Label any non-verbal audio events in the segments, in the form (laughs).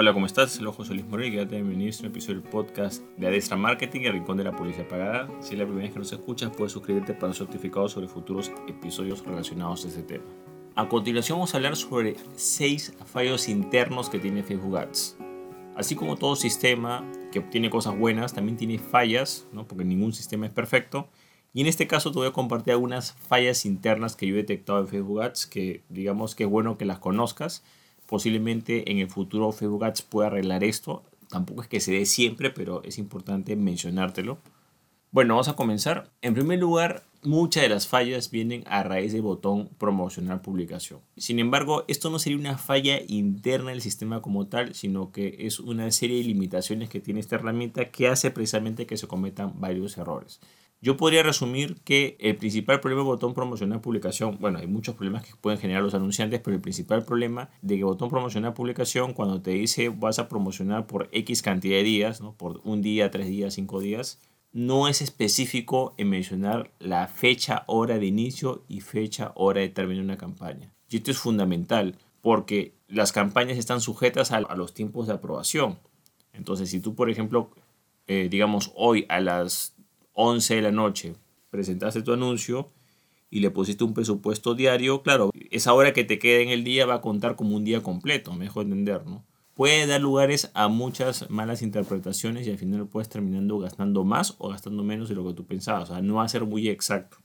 Hola, ¿cómo estás? Soy José Luis Moreno y quédate bienvenido a un episodio del podcast de Adestra Marketing, el rincón de la publicidad pagada. Si es la primera vez que nos escuchas, puedes suscribirte para un certificado sobre futuros episodios relacionados a este tema. A continuación vamos a hablar sobre 6 fallos internos que tiene Facebook Ads. Así como todo sistema que tiene cosas buenas, también tiene fallas, ¿no? porque ningún sistema es perfecto. Y en este caso te voy a compartir algunas fallas internas que yo he detectado en Facebook Ads que digamos que es bueno que las conozcas Posiblemente en el futuro Facebook Ads pueda arreglar esto. Tampoco es que se dé siempre, pero es importante mencionártelo. Bueno, vamos a comenzar. En primer lugar, muchas de las fallas vienen a raíz del botón promocionar publicación. Sin embargo, esto no sería una falla interna del sistema como tal, sino que es una serie de limitaciones que tiene esta herramienta que hace precisamente que se cometan varios errores. Yo podría resumir que el principal problema del botón promocionar publicación, bueno, hay muchos problemas que pueden generar los anunciantes, pero el principal problema de que botón promocionar publicación, cuando te dice vas a promocionar por X cantidad de días, ¿no? por un día, tres días, cinco días, no es específico en mencionar la fecha, hora de inicio y fecha, hora de término de una campaña. Y esto es fundamental porque las campañas están sujetas a, los tiempos de aprobación. Entonces, si tú, por ejemplo, eh, digamos hoy a las 11 de la noche presentaste tu anuncio y le pusiste un presupuesto diario, claro, esa hora que te queda en el día va a contar como un día completo, mejor entender, ¿no? Puede dar lugares a muchas malas interpretaciones y al final puedes terminando gastando más o gastando menos de lo que tú pensabas, o sea, no va a ser muy exacto.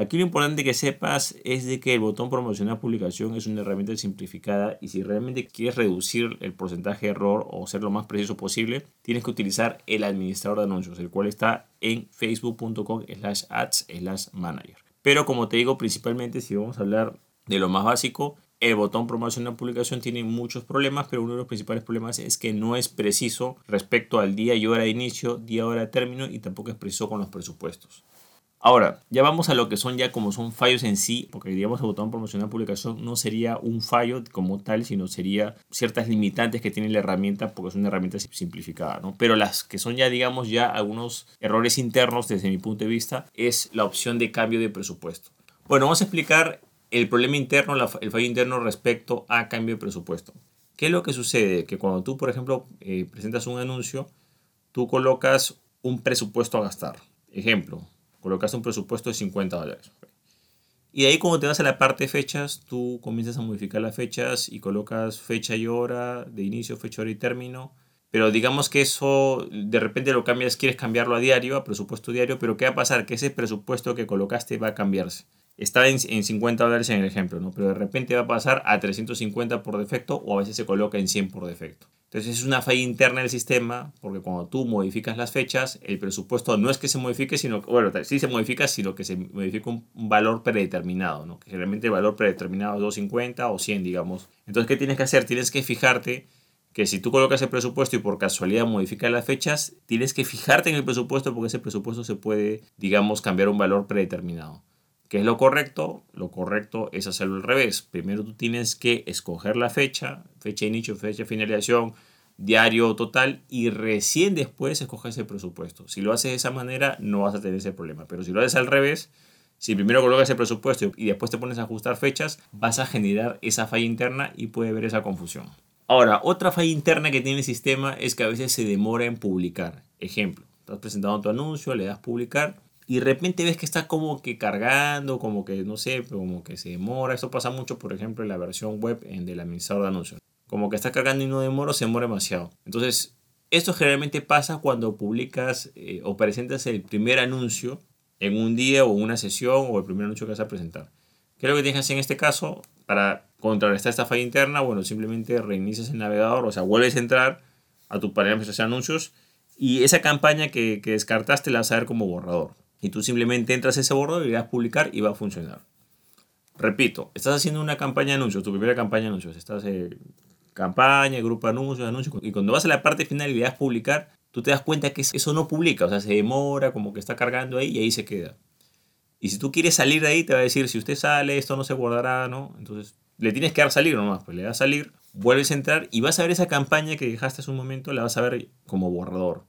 Aquí lo importante que sepas es de que el botón promocionar publicación es una herramienta simplificada y si realmente quieres reducir el porcentaje de error o ser lo más preciso posible, tienes que utilizar el administrador de anuncios, el cual está en facebook.com slash ads slash manager. Pero como te digo, principalmente si vamos a hablar de lo más básico, el botón promocionar publicación tiene muchos problemas, pero uno de los principales problemas es que no es preciso respecto al día y hora de inicio, día y hora de término y tampoco es preciso con los presupuestos. Ahora, ya vamos a lo que son ya como son fallos en sí, porque digamos el botón promocionar publicación no sería un fallo como tal, sino sería ciertas limitantes que tiene la herramienta, porque es una herramienta simplificada, ¿no? Pero las que son ya, digamos, ya algunos errores internos desde mi punto de vista, es la opción de cambio de presupuesto. Bueno, vamos a explicar el problema interno, el fallo interno respecto a cambio de presupuesto. ¿Qué es lo que sucede? Que cuando tú, por ejemplo, eh, presentas un anuncio, tú colocas un presupuesto a gastar. Ejemplo, colocaste un presupuesto de 50 dólares. Y de ahí cuando te vas a la parte fechas, tú comienzas a modificar las fechas y colocas fecha y hora de inicio, fecha, hora y término. Pero digamos que eso de repente lo cambias, quieres cambiarlo a diario, a presupuesto diario, pero ¿qué va a pasar? Que ese presupuesto que colocaste va a cambiarse. Está en, en 50 dólares en el ejemplo, ¿no? Pero de repente va a pasar a 350 por defecto o a veces se coloca en 100 por defecto. Entonces es una falla interna del sistema porque cuando tú modificas las fechas, el presupuesto no es que se modifique, sino que, bueno, sí se modifica, sino que se modifica un, valor predeterminado, ¿no? Que generalmente el valor predeterminado es 250 o 100, digamos. Entonces, ¿qué tienes que hacer? Tienes que fijarte que si tú colocas el presupuesto y por casualidad modificas las fechas, tienes que fijarte en el presupuesto porque ese presupuesto se puede, digamos, cambiar un valor predeterminado. ¿Qué es lo correcto? Lo correcto es hacerlo al revés. Primero tú tienes que escoger la fecha, fecha de inicio, fecha de finalización, diario total y recién después escoges el presupuesto. Si lo haces de esa manera no vas a tener ese problema. Pero si lo haces al revés, si primero colocas el presupuesto y después te pones a ajustar fechas, vas a generar esa falla interna y puede haber esa confusión. Ahora, otra falla interna que tiene el sistema es que a veces se demora en publicar. Ejemplo, estás presentando tu anuncio, le das publicar y de repente ves que está como que cargando, como que no sé, como que se demora. Esto pasa mucho, por ejemplo, en la versión web del administrador de anuncios. Como que está cargando y no demora, se demora demasiado. Entonces, esto generalmente pasa cuando publicas eh, o presentas el primer anuncio en un día o una sesión o el primer anuncio que vas a presentar. ¿Qué es lo que tienes que hacer en este caso? Para contrarrestar esta falla interna, bueno, simplemente reinicias el navegador, o sea, vuelves a entrar a tu panel de anuncios y esa campaña que, que descartaste la vas a ver como borrador. Y tú simplemente entras a ese borrador y le das publicar y va a funcionar. Repito, estás haciendo una campaña de anuncios, tu primera campaña de anuncios. Estás en campaña, grupo de anuncios, anuncios. Y cuando vas a la parte final y le das publicar, tú te das cuenta que eso no publica. O sea, se demora, como que está cargando ahí y ahí se queda. Y si tú quieres salir de ahí, te va a decir, si usted sale, esto no se guardará, ¿no? Entonces, le tienes que dar salir nomás. Pues le das salir, vuelves a entrar y vas a ver esa campaña que dejaste hace un momento, la vas a ver como borrador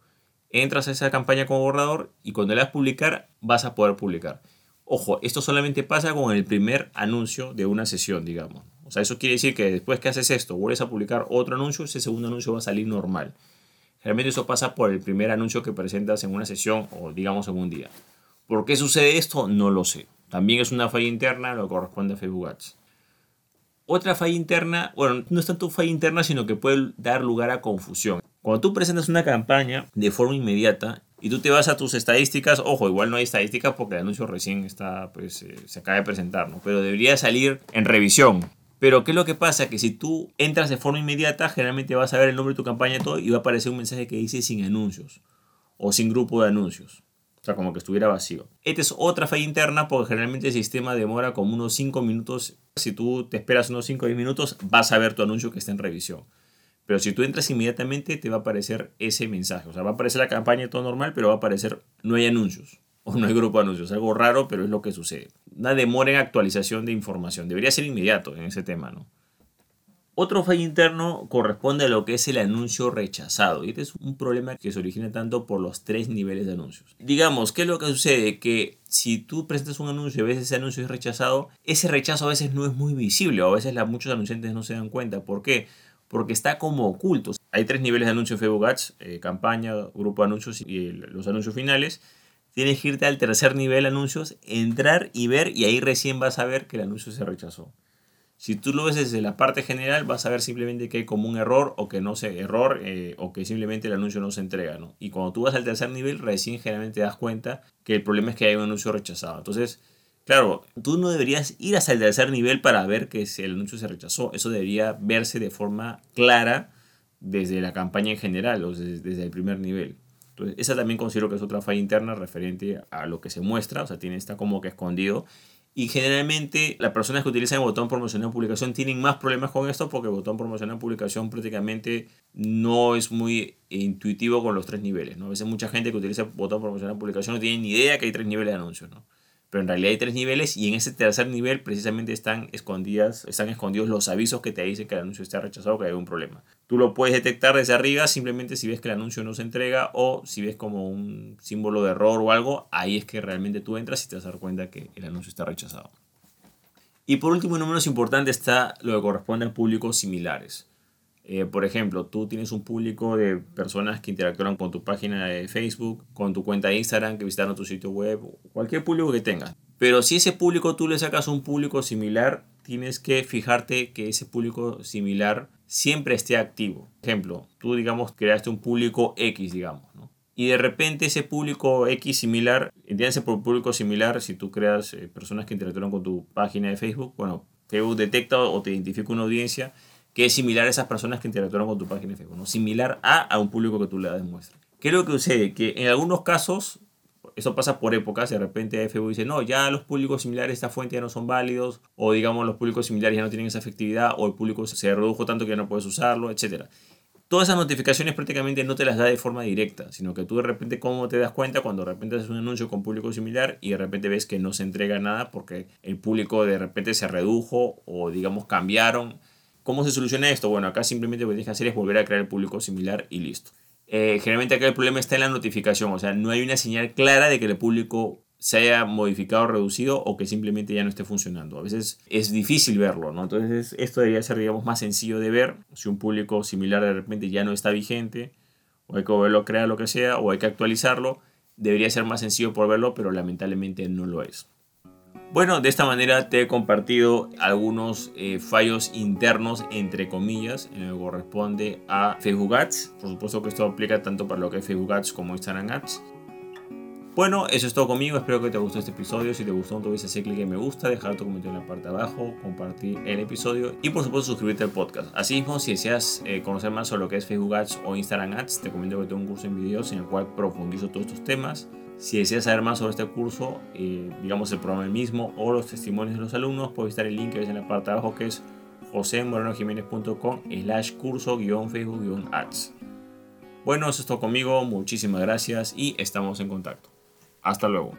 entras a esa campaña como borrador y cuando le das publicar vas a poder publicar. Ojo, esto solamente pasa con el primer anuncio de una sesión, digamos. O sea, eso quiere decir que después que haces esto, vuelves a publicar otro anuncio, ese segundo anuncio va a salir normal. Realmente eso pasa por el primer anuncio que presentas en una sesión o digamos en un día. ¿Por qué sucede esto? No lo sé. También es una falla interna, lo corresponde a Facebook Ads. Otra falla interna, bueno, no es tanto falla interna, sino que puede dar lugar a confusión. Cuando tú presentas una campaña de forma inmediata y tú te vas a tus estadísticas, ojo, igual no hay estadísticas porque el anuncio recién está, pues, eh, se acaba de presentar, ¿no? Pero debería salir en revisión. Pero ¿qué es lo que pasa? Que si tú entras de forma inmediata, generalmente vas a ver el nombre de tu campaña y todo y va a aparecer un mensaje que dice sin anuncios o sin grupo de anuncios. O sea, como que estuviera vacío. Esta es otra falla interna porque generalmente el sistema demora como unos 5 minutos. Si tú te esperas unos 5 o 10 minutos, vas a ver tu anuncio que está en revisión. Pero si tú entras inmediatamente, te va a aparecer ese mensaje. O sea, va a aparecer la campaña todo normal, pero va a aparecer no hay anuncios (laughs) o no hay grupo de anuncios. Algo raro, pero es lo que sucede. Una demora en actualización de información. Debería ser inmediato en ese tema, ¿no? Otro fallo interno corresponde a lo que es el anuncio rechazado. Y este es un problema que se origina tanto por los tres niveles de anuncios. Digamos, ¿qué es lo que sucede? Que si tú presentas un anuncio y a veces ese anuncio es rechazado, ese rechazo a veces no es muy visible a veces muchos anunciantes no se dan cuenta. ¿Por qué? Porque está como oculto. Hay tres niveles de anuncios en Facebook Ads, eh, campaña, grupo de anuncios y los anuncios finales tienes que irte al tercer nivel anuncios, entrar y ver y ahí recién vas a ver que el anuncio se rechazó. Si tú lo ves desde la parte general, vas a ver simplemente que hay como un error o que no sé, error eh, o que simplemente el anuncio no se entrega. ¿no? Y cuando tú vas al tercer nivel, recién generalmente te das cuenta que el problema es que hay un anuncio rechazado. Entonces, claro, tú no deberías ir hasta el tercer nivel para ver que el anuncio se rechazó. Eso debería verse de forma clara desde la campaña en general o desde el primer nivel esa también considero que es otra falla interna referente a lo que se muestra, o sea, tiene, está como que escondido. Y generalmente las personas que utilizan el botón promocionar publicación tienen más problemas con esto porque el botón promocionar publicación prácticamente no es muy intuitivo con los tres niveles. ¿no? A veces mucha gente que utiliza el botón promocionar publicación no tiene ni idea que hay tres niveles de anuncios. ¿no? Pero en realidad hay tres niveles y en ese tercer nivel precisamente están, escondidas, están escondidos los avisos que te dicen que el anuncio está rechazado que hay un problema. Tú lo puedes detectar desde arriba simplemente si ves que el anuncio no se entrega o si ves como un símbolo de error o algo, ahí es que realmente tú entras y te vas a dar cuenta que el anuncio está rechazado. Y por último, no menos importante, está lo que corresponde a públicos similares. Eh, por ejemplo, tú tienes un público de personas que interactúan con tu página de Facebook, con tu cuenta de Instagram, que visitaron tu sitio web, cualquier público que tengas. Pero si ese público tú le sacas un público similar, tienes que fijarte que ese público similar siempre esté activo. Por ejemplo, tú digamos creaste un público X, digamos, ¿no? Y de repente ese público X similar, entiéndase por público similar, si tú creas eh, personas que interactúan con tu página de Facebook, bueno, Facebook detecta o te identifica una audiencia que es similar a esas personas que interactuaron con tu página de Facebook, ¿no? similar a, a un público que tú le das muestra. ¿Qué es lo que sucede? Que en algunos casos, eso pasa por épocas, de repente Facebook dice, no, ya los públicos similares a esta fuente ya no son válidos, o digamos los públicos similares ya no tienen esa efectividad, o el público se redujo tanto que ya no puedes usarlo, etc. Todas esas notificaciones prácticamente no te las da de forma directa, sino que tú de repente, ¿cómo te das cuenta cuando de repente haces un anuncio con público similar y de repente ves que no se entrega nada porque el público de repente se redujo o digamos cambiaron? ¿Cómo se soluciona esto? Bueno, acá simplemente lo que tienes que hacer es volver a crear el público similar y listo. Eh, generalmente acá el problema está en la notificación, o sea, no hay una señal clara de que el público se haya modificado reducido o que simplemente ya no esté funcionando. A veces es difícil verlo, ¿no? Entonces esto debería ser, digamos, más sencillo de ver. Si un público similar de repente ya no está vigente, o hay que volverlo a crear, lo que sea, o hay que actualizarlo, debería ser más sencillo por verlo, pero lamentablemente no lo es. Bueno, de esta manera te he compartido algunos eh, fallos internos, entre comillas, en lo que corresponde a Facebook Ads. Por supuesto que esto aplica tanto para lo que es Facebook Ads como Instagram Ads. Bueno, eso es todo conmigo. Espero que te gustó este episodio. Si te gustó, no te olvides hacer clic en me gusta, dejar tu comentario en la parte de abajo, compartir el episodio y por supuesto suscribirte al podcast. Asimismo, si deseas eh, conocer más sobre lo que es Facebook Ads o Instagram Ads, te comento que tengo un curso en videos en el cual profundizo todos estos temas. Si deseas saber más sobre este curso, eh, digamos el programa mismo o los testimonios de los alumnos, puedes estar el link que ves en la parte de abajo que es josemorenojiménez.com slash curso guion Facebook guion ads. Bueno, eso es todo conmigo, muchísimas gracias y estamos en contacto. Hasta luego.